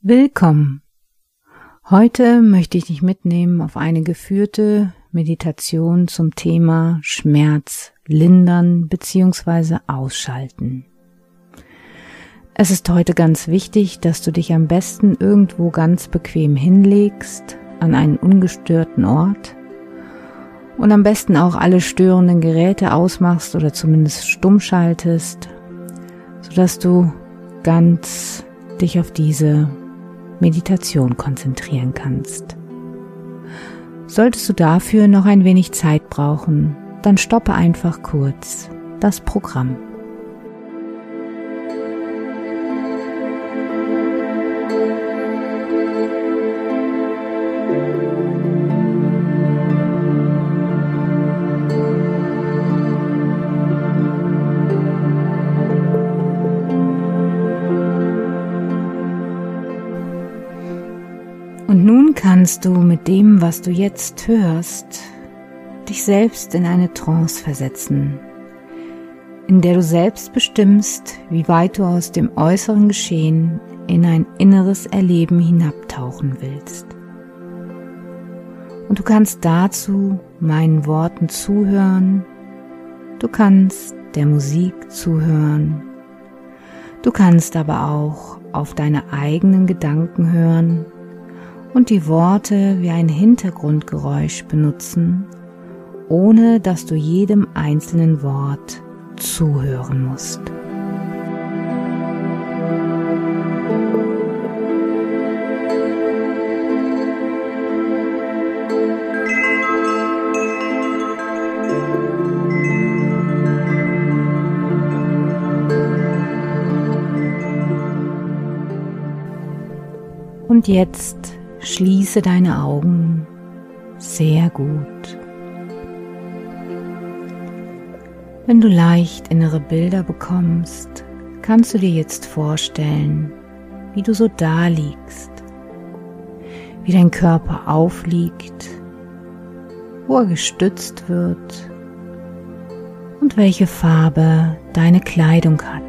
Willkommen. Heute möchte ich dich mitnehmen auf eine geführte Meditation zum Thema Schmerz lindern bzw. ausschalten. Es ist heute ganz wichtig, dass du dich am besten irgendwo ganz bequem hinlegst, an einen ungestörten Ort und am besten auch alle störenden Geräte ausmachst oder zumindest stumm schaltest, sodass du ganz dich auf diese Meditation konzentrieren kannst. Solltest du dafür noch ein wenig Zeit brauchen, dann stoppe einfach kurz das Programm. Kannst du mit dem, was du jetzt hörst, dich selbst in eine Trance versetzen, in der du selbst bestimmst, wie weit du aus dem äußeren Geschehen in ein inneres Erleben hinabtauchen willst. Und du kannst dazu meinen Worten zuhören, du kannst der Musik zuhören, du kannst aber auch auf deine eigenen Gedanken hören und die Worte wie ein Hintergrundgeräusch benutzen, ohne dass du jedem einzelnen Wort zuhören musst. Und jetzt Schließe deine Augen sehr gut. Wenn du leicht innere Bilder bekommst, kannst du dir jetzt vorstellen, wie du so da liegst, wie dein Körper aufliegt, wo er gestützt wird und welche Farbe deine Kleidung hat.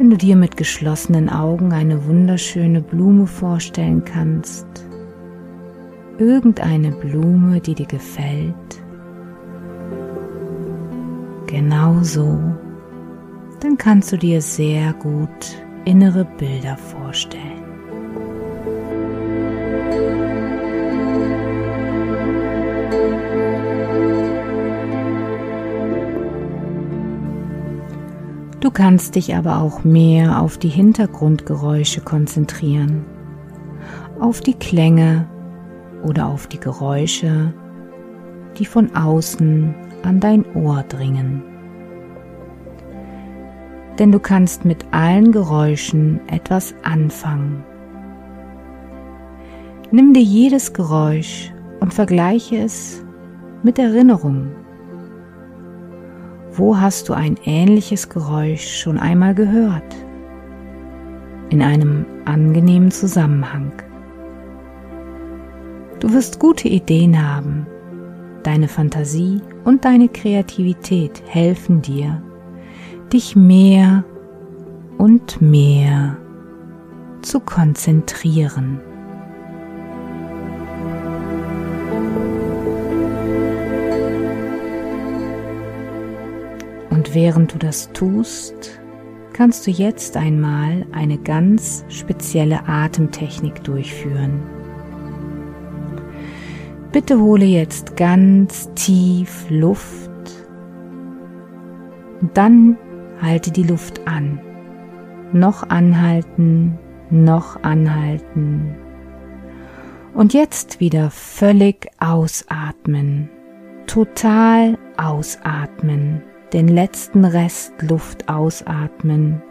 Wenn du dir mit geschlossenen Augen eine wunderschöne Blume vorstellen kannst, irgendeine Blume, die dir gefällt, genau so, dann kannst du dir sehr gut innere Bilder vorstellen. Du kannst dich aber auch mehr auf die Hintergrundgeräusche konzentrieren, auf die Klänge oder auf die Geräusche, die von außen an dein Ohr dringen. Denn du kannst mit allen Geräuschen etwas anfangen. Nimm dir jedes Geräusch und vergleiche es mit Erinnerungen wo hast du ein ähnliches Geräusch schon einmal gehört? In einem angenehmen Zusammenhang. Du wirst gute Ideen haben. Deine Fantasie und deine Kreativität helfen dir, dich mehr und mehr zu konzentrieren. Während du das tust, kannst du jetzt einmal eine ganz spezielle Atemtechnik durchführen. Bitte hole jetzt ganz tief Luft und dann halte die Luft an. Noch anhalten, noch anhalten. Und jetzt wieder völlig ausatmen. Total ausatmen den letzten Rest Luft ausatmen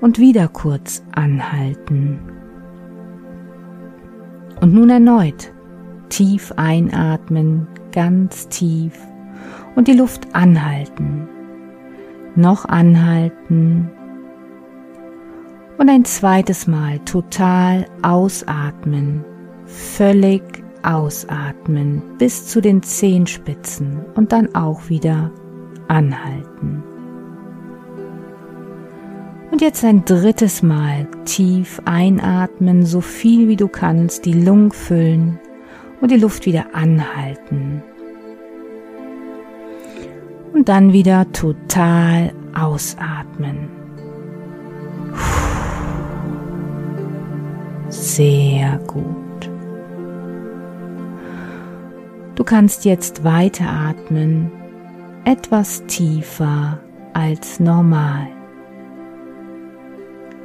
und wieder kurz anhalten. Und nun erneut tief einatmen, ganz tief und die Luft anhalten. Noch anhalten und ein zweites Mal total ausatmen, völlig ausatmen bis zu den Zehenspitzen und dann auch wieder anhalten. Und jetzt ein drittes Mal tief einatmen, so viel wie du kannst, die Lungen füllen und die Luft wieder anhalten. Und dann wieder total ausatmen. Sehr gut. Du kannst jetzt weiteratmen, etwas tiefer als normal.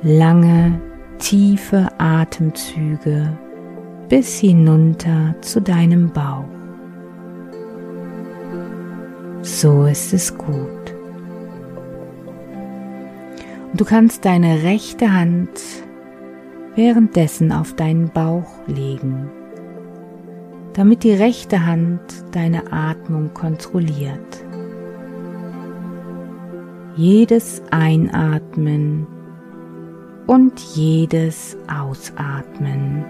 Lange, tiefe Atemzüge bis hinunter zu deinem Bauch. So ist es gut. Und du kannst deine rechte Hand währenddessen auf deinen Bauch legen, damit die rechte Hand deine Atmung kontrolliert. Jedes Einatmen und jedes Ausatmen.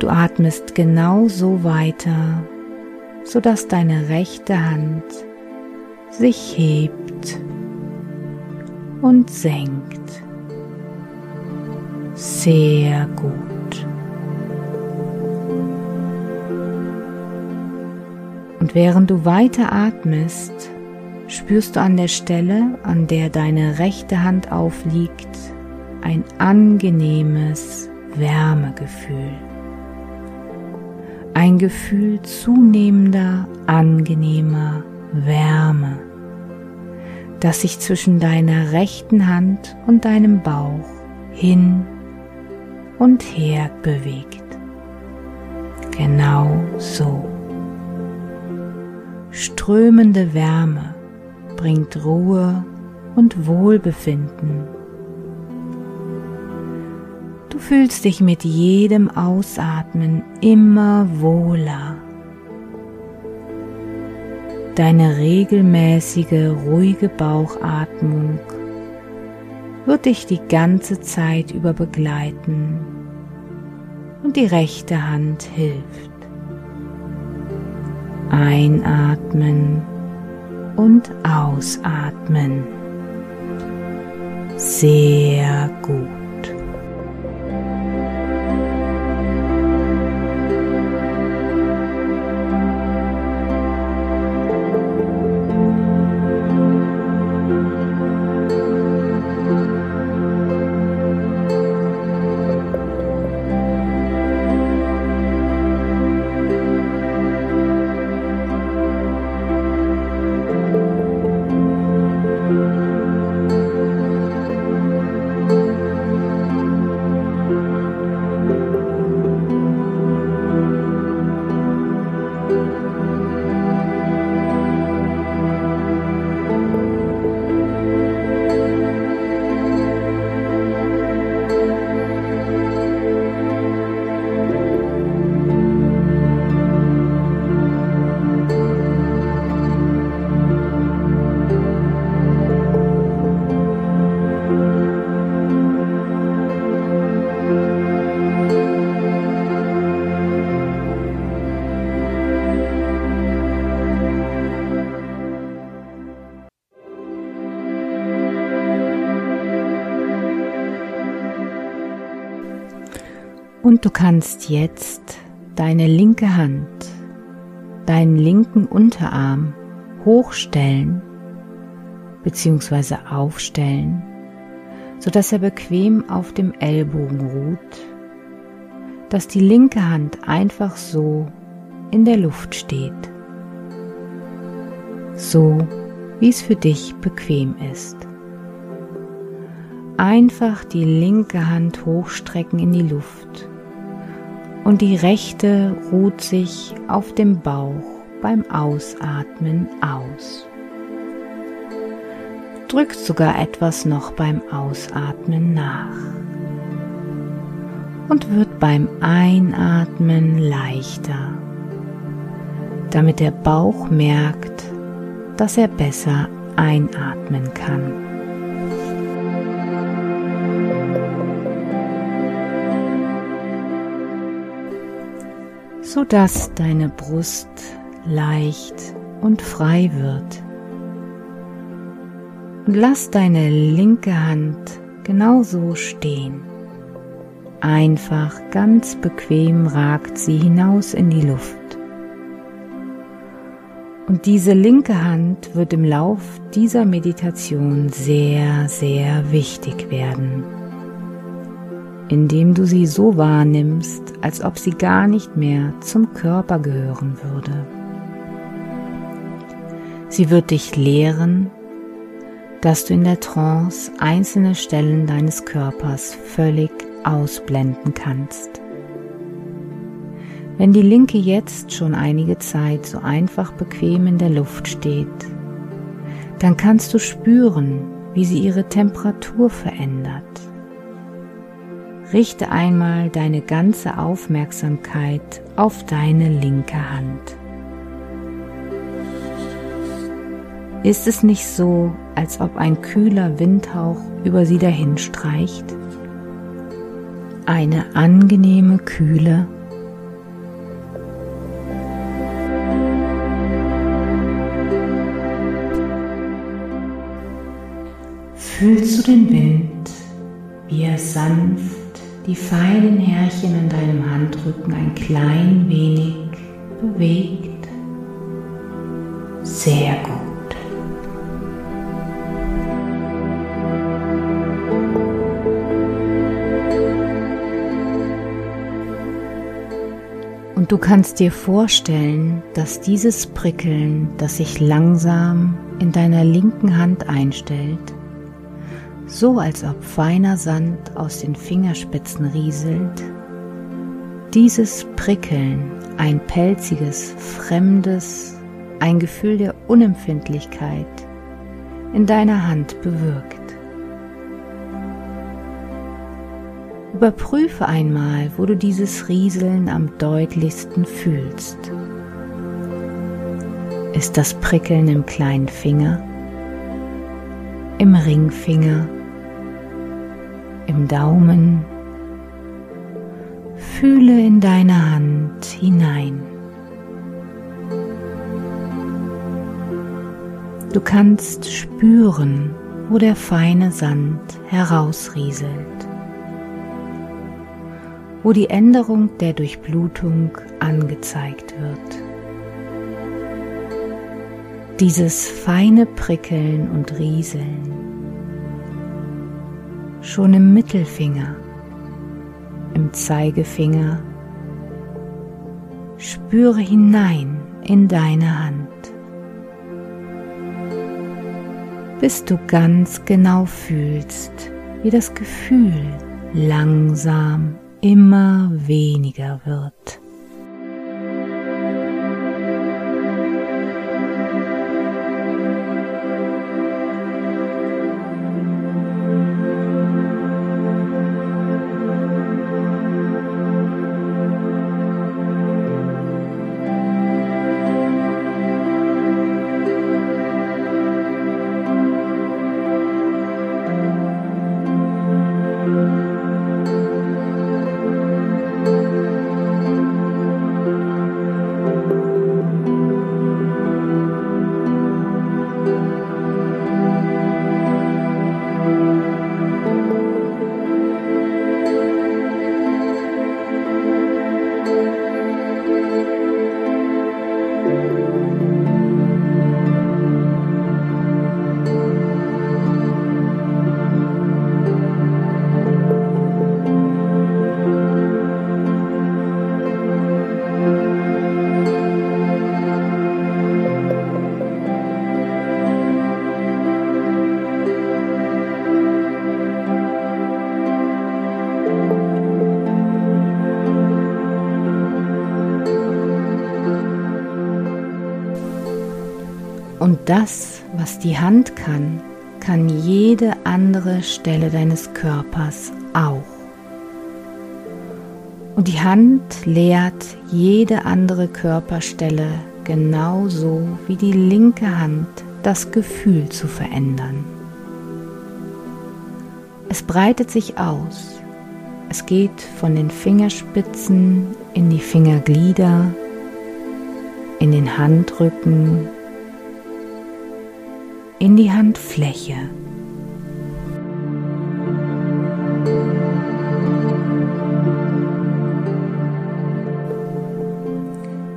Du atmest genau so weiter, sodass deine rechte Hand sich hebt und senkt. Sehr gut. Während du weiter atmest, spürst du an der Stelle, an der deine rechte Hand aufliegt, ein angenehmes Wärmegefühl. Ein Gefühl zunehmender, angenehmer Wärme das sich zwischen deiner rechten Hand und deinem Bauch hin und her bewegt. Genau so. Strömende Wärme bringt Ruhe und Wohlbefinden. Du fühlst dich mit jedem Ausatmen immer wohler Deine regelmäßige, ruhige Bauchatmung wird dich die ganze Zeit über begleiten und die rechte Hand hilft. Einatmen und ausatmen. Sehr gut. Du kannst jetzt deine linke Hand, deinen linken Unterarm hochstellen bzw. aufstellen, sodass er bequem auf dem Ellbogen ruht, dass die linke Hand einfach so in der Luft steht, so wie es für dich bequem ist. Einfach die linke Hand hochstrecken in die Luft und die rechte ruht sich auf dem Bauch beim Ausatmen aus. Drückt sogar etwas noch beim Ausatmen nach und wird beim Einatmen leichter, damit der Bauch merkt, dass er besser einatmen kann. Sodass deine Brust leicht und frei wird. Und lass deine linke Hand genauso stehen. Einfach ganz bequem ragt sie hinaus in die Luft. Und diese linke Hand wird im Lauf dieser Meditation sehr, sehr wichtig werden, indem du sie so wahrnimmst, als ob sie gar nicht mehr zum Körper gehören würde. Sie wird dich lehren, dass du in der Trance einzelne Stellen deines Körpers völlig ausblenden kannst. Wenn die linke jetzt schon einige Zeit so einfach bequem in der Luft steht, dann kannst du spüren, wie sie ihre Temperatur verändert. Richte einmal deine ganze Aufmerksamkeit auf deine linke Hand. Ist es nicht so, als ob ein kühler Windhauch über sie dahinstreicht? Eine angenehme Kühle Fühlst du den Wind, wie er sanft die feinen Härchen an deinem Handrücken ein klein wenig bewegt? Sehr gut. Und du kannst dir vorstellen, dass dieses Prickeln, das sich langsam in deiner linken Hand einstellt, so als ob feiner Sand aus den Fingerspitzen rieselt, dieses Prickeln, ein pelziges, fremdes, ein Gefühl der Unempfindlichkeit in deiner Hand bewirkt. Überprüfe einmal, wo du dieses Rieseln am deutlichsten fühlst. Ist das Prickeln im kleinen Finger, im Ringfinger, im Daumen. Fühle in deine Hand hinein. Du kannst spüren, wo der feine Sand herausrieselt, wo die Änderung der Durchblutung angezeigt wird. Dieses feine Prickeln und Rieseln schon im Mittelfinger, im Zeigefinger. Spüre hinein in deine Hand, bis du ganz genau fühlst, wie das Gefühl langsam immer weniger wird. Das, was die Hand kann, kann jede andere Stelle deines Körpers auch. Und die Hand lehrt jede andere Körperstelle genauso wie die linke Hand das Gefühl zu verändern. Es breitet sich aus, Es geht von den Fingerspitzen in die Fingerglieder, in den Handrücken, in die Handfläche.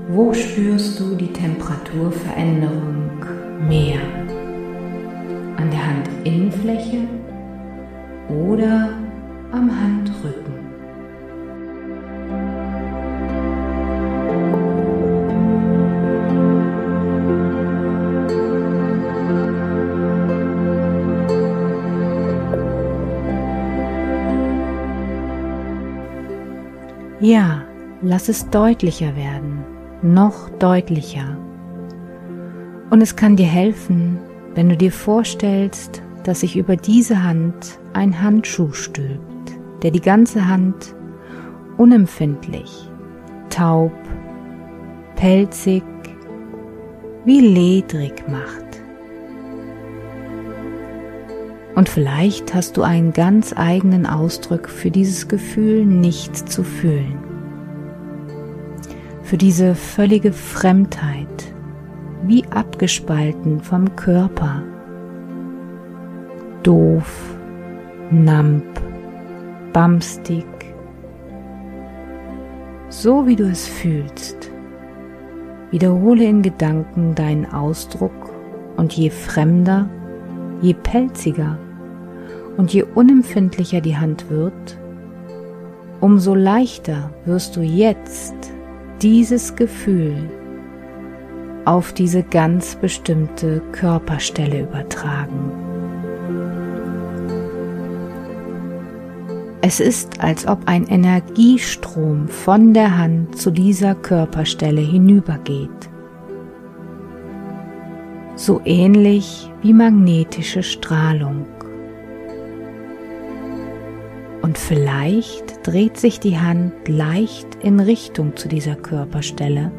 Wo spürst du die Temperaturveränderung mehr? An der Handinnenfläche oder am Handrücken? Ja, lass es deutlicher werden noch deutlicher. Und es kann dir helfen, wenn du dir vorstellst, dass sich über diese Hand ein Handschuh stülpt, der die ganze Hand unempfindlich, taub, pelzig, wie ledrig macht. Und vielleicht hast du einen ganz eigenen Ausdruck für dieses Gefühl nicht zu fühlen für diese völlige Fremdheit, wie abgespalten vom Körper. Doof, namp, bamstig, so wie du es fühlst. Wiederhole in Gedanken deinen Ausdruck und je fremder, je pelziger und je unempfindlicher die Hand wird, umso leichter wirst du jetzt dieses Gefühl auf diese ganz bestimmte Körperstelle übertragen. Es ist, als ob ein Energiestrom von der Hand zu dieser Körperstelle hinübergeht. So ähnlich wie magnetische Strahlung. Und vielleicht dreht sich die Hand leicht in Richtung zu dieser Körperstelle.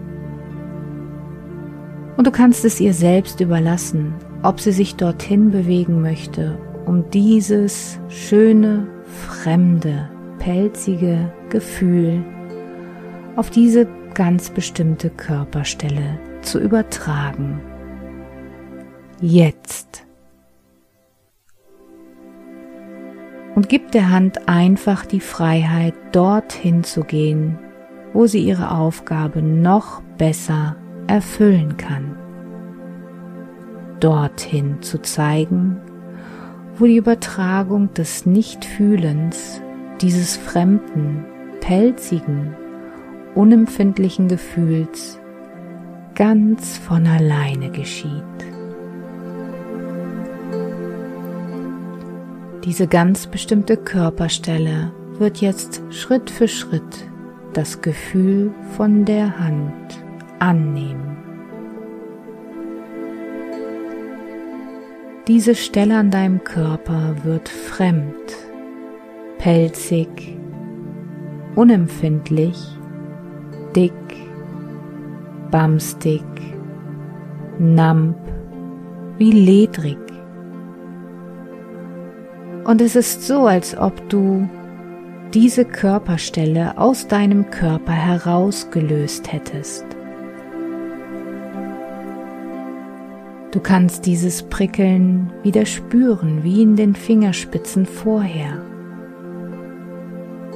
Und du kannst es ihr selbst überlassen, ob sie sich dorthin bewegen möchte, um dieses schöne, fremde, pelzige Gefühl auf diese ganz bestimmte Körperstelle zu übertragen. Jetzt. Und gib der Hand einfach die Freiheit, dorthin zu gehen, wo sie ihre Aufgabe noch besser erfüllen kann. Dorthin zu zeigen, wo die Übertragung des Nichtfühlens, dieses fremden, pelzigen, unempfindlichen Gefühls ganz von alleine geschieht. Diese ganz bestimmte Körperstelle wird jetzt Schritt für Schritt das Gefühl von der Hand annehmen. Diese Stelle an deinem Körper wird fremd, pelzig, unempfindlich, dick, bamstig, namp, wie ledrig und es ist so, als ob du diese Körperstelle aus deinem Körper herausgelöst hättest. Du kannst dieses Prickeln wieder spüren, wie in den Fingerspitzen vorher.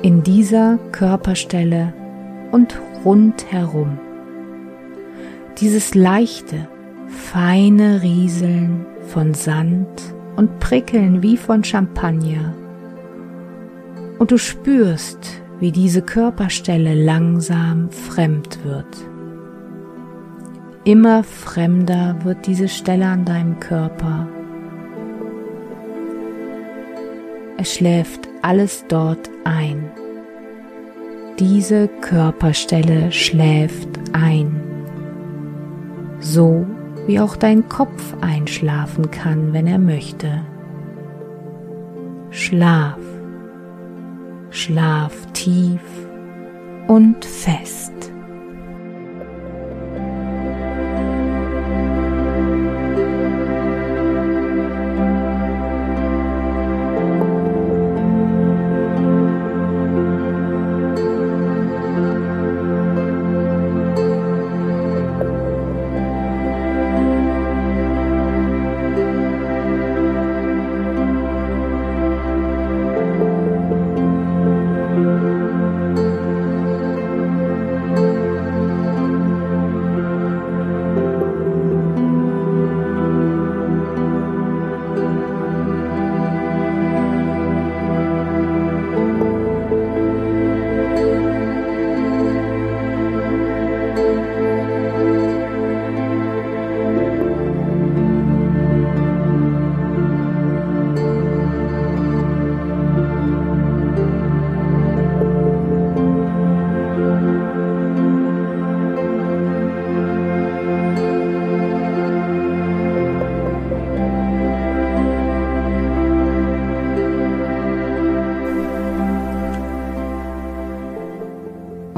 In dieser Körperstelle und rundherum. Dieses leichte, feine Rieseln von Sand und prickeln wie von Champagner. Und du spürst, wie diese Körperstelle langsam fremd wird. Immer fremder wird diese Stelle an deinem Körper. Es schläft alles dort ein. Diese Körperstelle schläft ein. So wie auch dein Kopf einschlafen kann, wenn er möchte. Schlaf, schlaf tief und fest.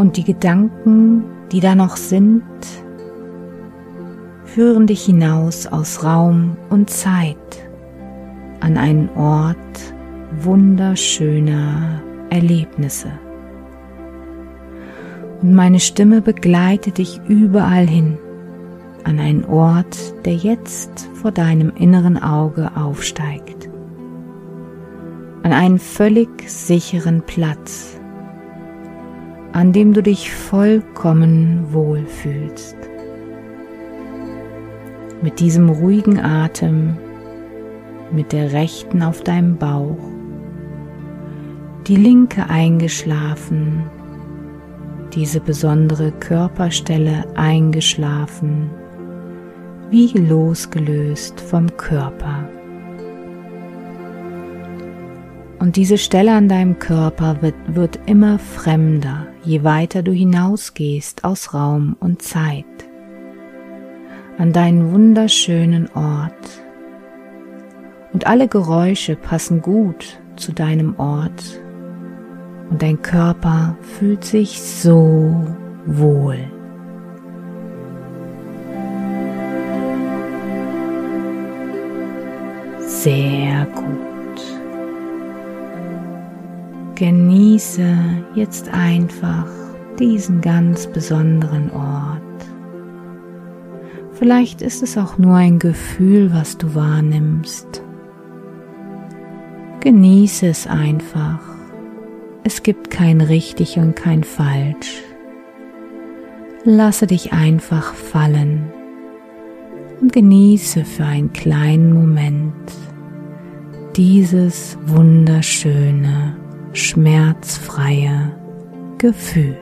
Und die Gedanken, die da noch sind, führen dich hinaus aus Raum und Zeit an einen Ort wunderschöner Erlebnisse. Und meine Stimme begleitet dich überall hin an einen Ort, der jetzt vor deinem inneren Auge aufsteigt. An einen völlig sicheren Platz, an dem du dich vollkommen wohlfühlst. Mit diesem ruhigen Atem, mit der rechten auf deinem Bauch, die linke eingeschlafen, diese besondere Körperstelle eingeschlafen, wie losgelöst vom Körper. Und diese Stelle an deinem Körper wird, wird immer fremder, je weiter du hinausgehst aus Raum und Zeit an deinen wunderschönen Ort. Und alle Geräusche passen gut zu deinem Ort. Und dein Körper fühlt sich so wohl. Sehr gut. Genieße jetzt einfach diesen ganz besonderen Ort. Vielleicht ist es auch nur ein Gefühl, was du wahrnimmst. Genieße es einfach. Es gibt kein richtig und kein falsch. Lasse dich einfach fallen und genieße für einen kleinen Moment dieses wunderschöne, schmerzfreie Gefühl.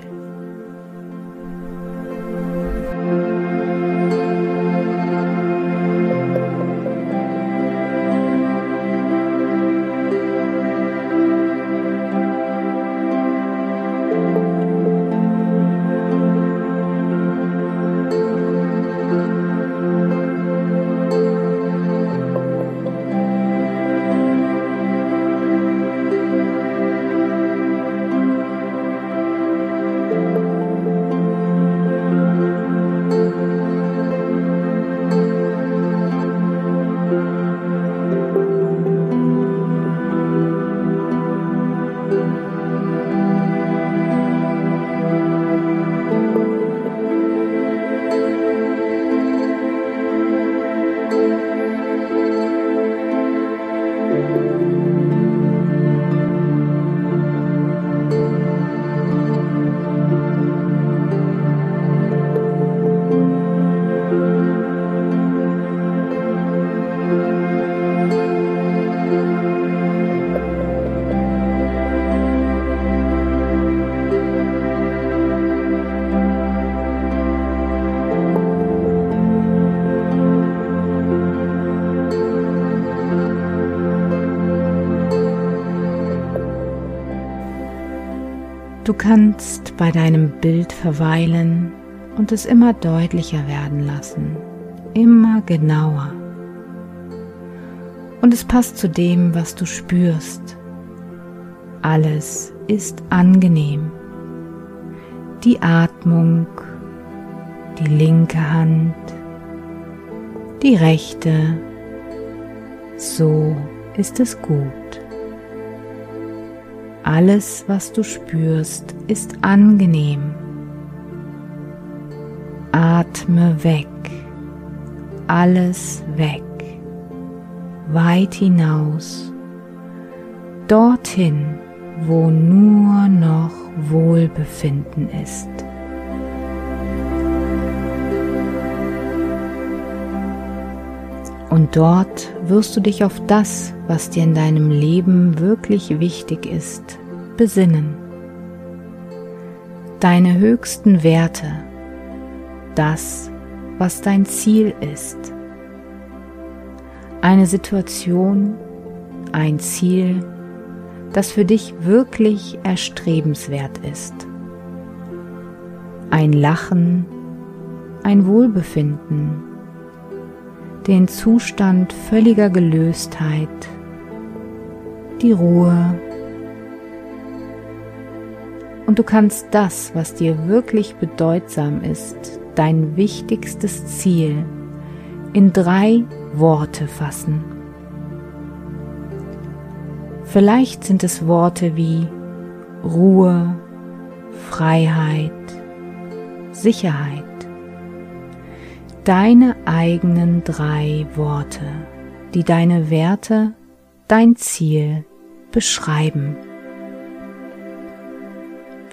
Du kannst bei deinem Bild verweilen und es immer deutlicher werden lassen, immer genauer. Und es passt zu dem, was du spürst. Alles ist angenehm. Die Atmung, die linke Hand, die rechte, so ist es gut. Alles, was du spürst, ist angenehm. Atme weg, alles weg, weit hinaus, dorthin, wo nur noch Wohlbefinden ist. Und dort wirst du dich auf das, was dir in deinem Leben wirklich wichtig ist, besinnen. Deine höchsten Werte, das, was dein Ziel ist. Eine Situation, ein Ziel, das für dich wirklich erstrebenswert ist. Ein Lachen, ein Wohlbefinden, den Zustand völliger Gelöstheit, die Ruhe Und du kannst das, was dir wirklich bedeutsam ist, dein wichtigstes Ziel, in drei Worte fassen. Vielleicht sind es Worte wie Ruhe, Freiheit, Sicherheit. Deine eigenen drei Worte, die deine Werte, dein Ziel beschreiben.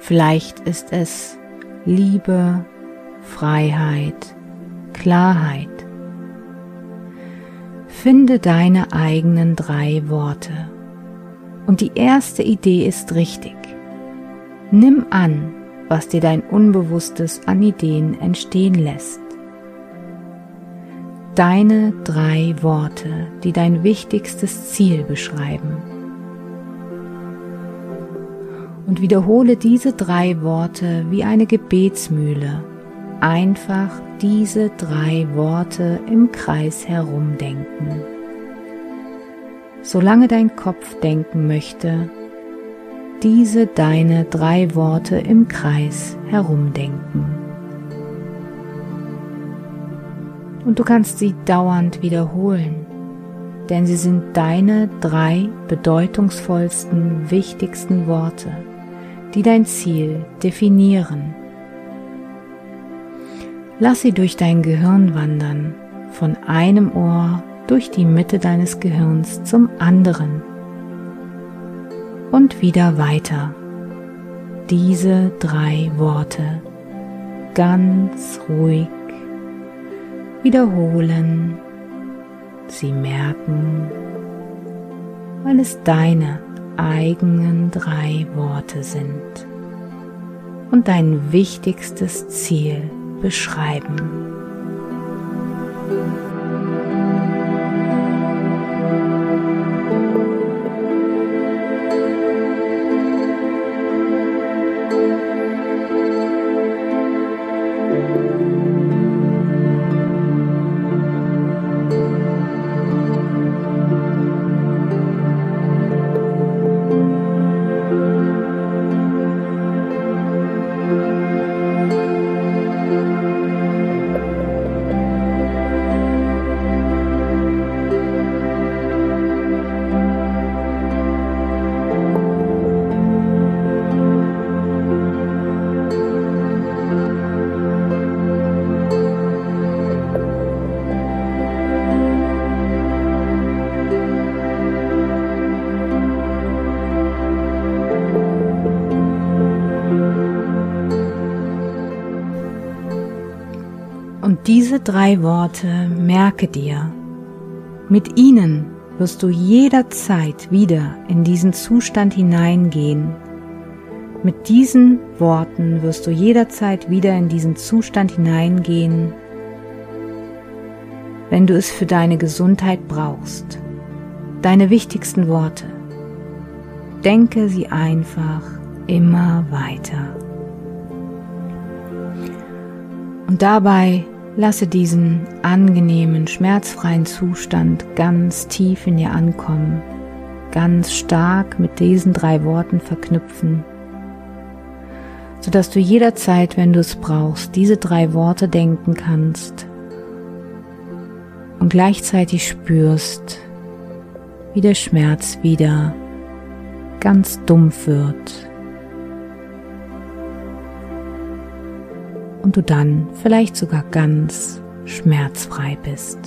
Vielleicht ist es Liebe, Freiheit, Klarheit. Finde deine eigenen drei Worte. Und die erste Idee ist richtig. Nimm an, was dir dein Unbewusstes an Ideen entstehen lässt. Deine drei Worte, die dein wichtigstes Ziel beschreiben. Und wiederhole diese drei Worte wie eine Gebetsmühle. Einfach diese drei Worte im Kreis herumdenken. Solange dein Kopf denken möchte, diese deine drei Worte im Kreis herumdenken. Und du kannst sie dauernd wiederholen, denn sie sind deine drei bedeutungsvollsten, wichtigsten Worte, die dein Ziel definieren. Lass sie durch dein Gehirn wandern, von einem Ohr durch die Mitte deines Gehirns zum anderen und wieder weiter. Diese drei Worte ganz ruhig wiederholen, sie merken, weil es deine eigenen drei Worte sind und dein wichtigstes Ziel beschreiben. Drei Worte merke dir. Mit ihnen wirst du jederzeit wieder in diesen Zustand hineingehen. Mit diesen Worten wirst du jederzeit wieder in diesen Zustand hineingehen, wenn du es für deine Gesundheit brauchst. Deine wichtigsten Worte. Denke sie einfach immer weiter. Und dabei Lasse diesen angenehmen, schmerzfreien Zustand ganz tief in dir ankommen, ganz stark mit diesen drei Worten verknüpfen, sodass du jederzeit, wenn du es brauchst, diese drei Worte denken kannst und gleichzeitig spürst, wie der Schmerz wieder ganz dumpf wird und du dann vielleicht sogar ganz schmerzfrei bist.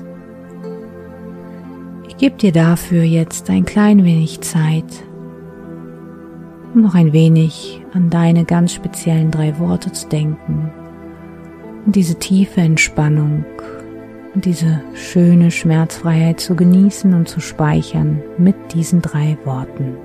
Ich gebe dir dafür jetzt ein klein wenig Zeit, um noch ein wenig an deine ganz speziellen drei Worte zu denken und diese tiefe Entspannung und diese schöne Schmerzfreiheit zu genießen und zu speichern mit diesen drei Worten.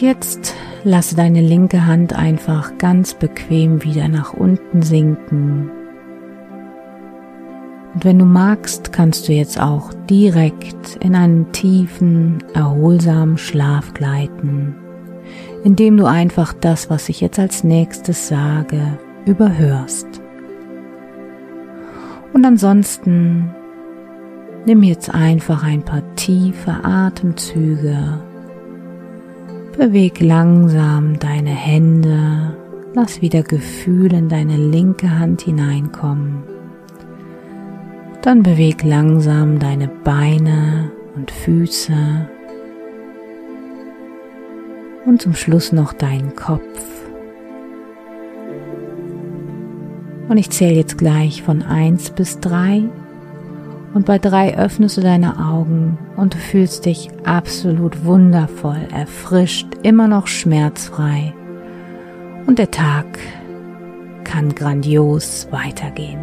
Und jetzt lasse deine linke Hand einfach ganz bequem wieder nach unten sinken. Und wenn du magst, kannst du jetzt auch direkt in einen tiefen, erholsamen Schlaf gleiten, indem du einfach das, was ich jetzt als nächstes sage, überhörst. Und ansonsten nimm jetzt einfach ein paar tiefe Atemzüge. Beweg langsam deine Hände. Lass wieder Gefühl in deine linke Hand hineinkommen. Dann beweg langsam deine Beine und Füße. Und zum Schluss noch deinen Kopf. Und ich zähle jetzt gleich von 1 bis 3. Und bei 3 öffnest du deine Augen und du fühlst dich absolut wundervoll, erfrischt, immer noch schmerzfrei. Und der Tag kann grandios weitergehen.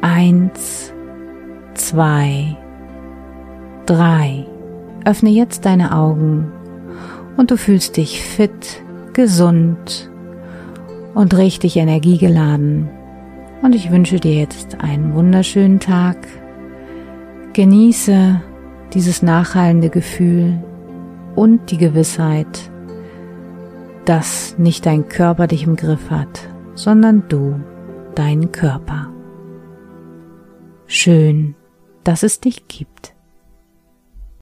1, 2, 3. Öffne jetzt deine Augen und du fühlst dich fit, gesund und richtig energiegeladen. Und ich wünsche dir jetzt einen wunderschönen Tag. Genieße dieses nachhallende Gefühl und die Gewissheit, dass nicht dein Körper dich im Griff hat, sondern du deinen Körper. Schön, dass es dich gibt.